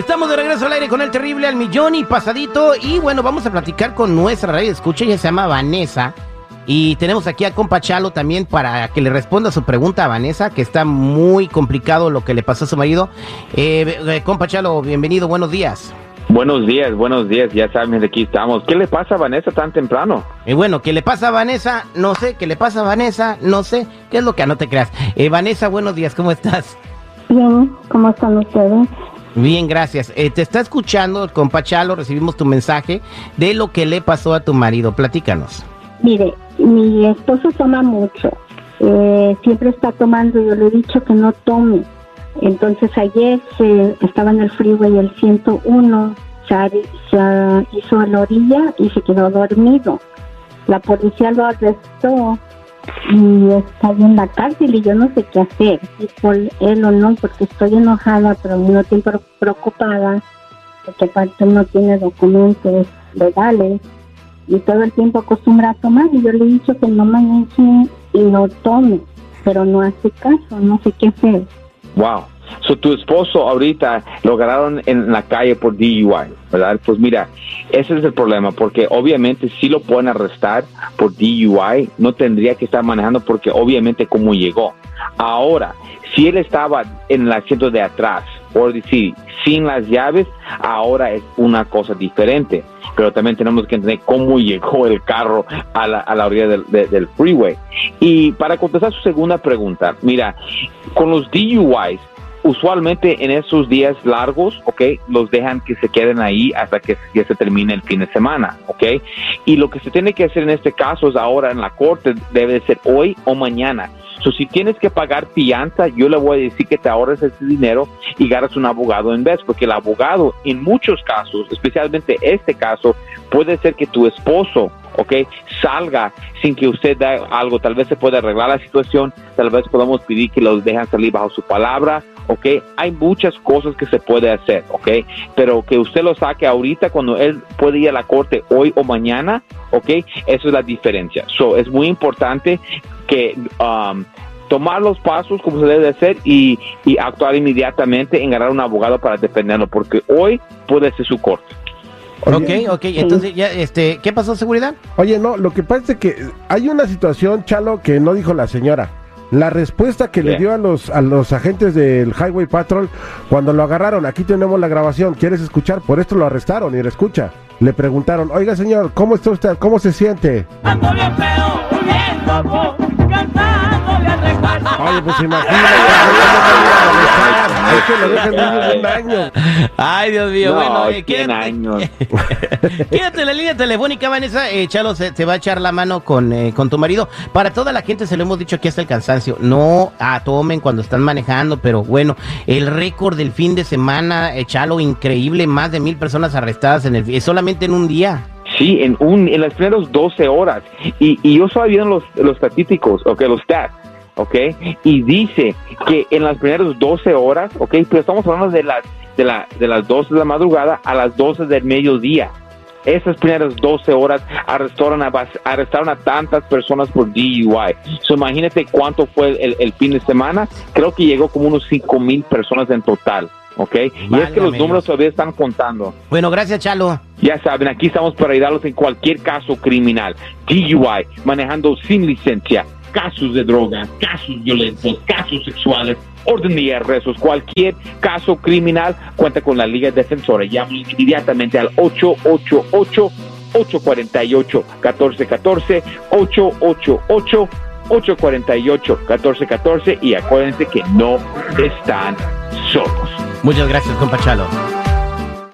Estamos de regreso al aire con el terrible al millón y pasadito. Y bueno, vamos a platicar con nuestra radio escucha. Ella se llama Vanessa. Y tenemos aquí a compa Chalo también para que le responda su pregunta a Vanessa, que está muy complicado lo que le pasó a su marido. Eh, eh, compa Chalo, bienvenido, buenos días. Buenos días, buenos días, ya saben, de aquí estamos. ¿Qué le pasa a Vanessa tan temprano? Y bueno, ¿qué le pasa a Vanessa? No sé, ¿qué le pasa a Vanessa? No sé, ¿qué es lo que no te creas? Eh, Vanessa, buenos días, ¿cómo estás? Bien, ¿cómo están ustedes? Bien, gracias. Eh, te está escuchando compa Chalo, recibimos tu mensaje de lo que le pasó a tu marido. Platícanos. Mire, mi esposo toma mucho. Eh, siempre está tomando. Yo le he dicho que no tome. Entonces ayer se, estaba en el freeway el 101, se, se hizo a la orilla y se quedó dormido. La policía lo arrestó y está en la cárcel y yo no sé qué hacer, si por él o no, porque estoy enojada, pero al mismo preocupada, porque aparte no tiene documentos legales y todo el tiempo acostumbra a tomar y yo le he dicho que no maneje y no tome, pero no hace caso, no sé qué hacer. Wow. So, tu esposo ahorita lo agarraron en la calle por DUI, ¿verdad? Pues mira, ese es el problema, porque obviamente si lo pueden arrestar por DUI, no tendría que estar manejando porque obviamente cómo llegó. Ahora, si él estaba en el asiento de atrás, por decir, sin las llaves, ahora es una cosa diferente. Pero también tenemos que entender cómo llegó el carro a la, a la orilla del, del freeway. Y para contestar su segunda pregunta, mira, con los DUIs, usualmente en esos días largos, ¿ok? Los dejan que se queden ahí hasta que ya se termine el fin de semana, ¿ok? Y lo que se tiene que hacer en este caso es ahora en la corte, debe ser hoy o mañana. So, si tienes que pagar fianza, yo le voy a decir que te ahorres ese dinero y ganas un abogado en vez, porque el abogado, en muchos casos, especialmente este caso, puede ser que tu esposo ¿ok? Salga sin que usted dé algo, tal vez se pueda arreglar la situación, tal vez podamos pedir que los dejen salir bajo su palabra, ¿ok? Hay muchas cosas que se puede hacer, ¿ok? Pero que usted lo saque ahorita cuando él puede ir a la corte hoy o mañana, ¿ok? Eso es la diferencia. So, es muy importante que... Um, tomar los pasos como se debe hacer y, y actuar inmediatamente en ganar un abogado para defenderlo, porque hoy puede ser su corte. Ok, ok, entonces ya, este, ¿qué pasó seguridad? Oye, no, lo que pasa es que hay una situación, Chalo, que no dijo la señora. La respuesta que le dio a los a los agentes del Highway Patrol cuando lo agarraron, aquí tenemos la grabación, ¿quieres escuchar? Por esto lo arrestaron y le escucha. Le preguntaron, oiga señor, ¿cómo está usted? ¿Cómo se siente? Ando bien feo, huyendo, al recuerdo. Oye, pues imagínate. Es que lo dejan niños de un año. Ay, Dios mío, No, bueno, eh, 100 quédate, años. quédate en la línea telefónica, Vanessa. Eh, Chalo se, se va a echar la mano con, eh, con tu marido. Para toda la gente se lo hemos dicho aquí hasta el cansancio. No ah, tomen cuando están manejando, pero bueno, el récord del fin de semana, eh, Chalo, increíble. Más de mil personas arrestadas en el, eh, solamente en un día. Sí, en un en las primeras 12 horas. Y, y yo estaba viendo los, los estadísticos, ok, los stats, ok, y dice que en las primeras 12 horas, ok, pero estamos hablando de las, de, la, de las 12 de la madrugada a las 12 del mediodía. Esas primeras 12 horas arrestaron a, arrestaron a tantas personas por DUI. So, imagínate cuánto fue el, el fin de semana. Creo que llegó como unos 5 mil personas en total. ¿Ok? y es que los Válgame números todavía están contando. Bueno, gracias, Chalo. Ya saben, aquí estamos para ayudarlos en cualquier caso criminal, DUI, manejando sin licencia, casos de droga, casos violentos, casos sexuales, orden de arrestos, cualquier caso criminal, cuenta con la Liga Defensora. Llama inmediatamente al 888 848 1414 888 848 1414 y acuérdense que no están solos. Muchas gracias, compa Chalo.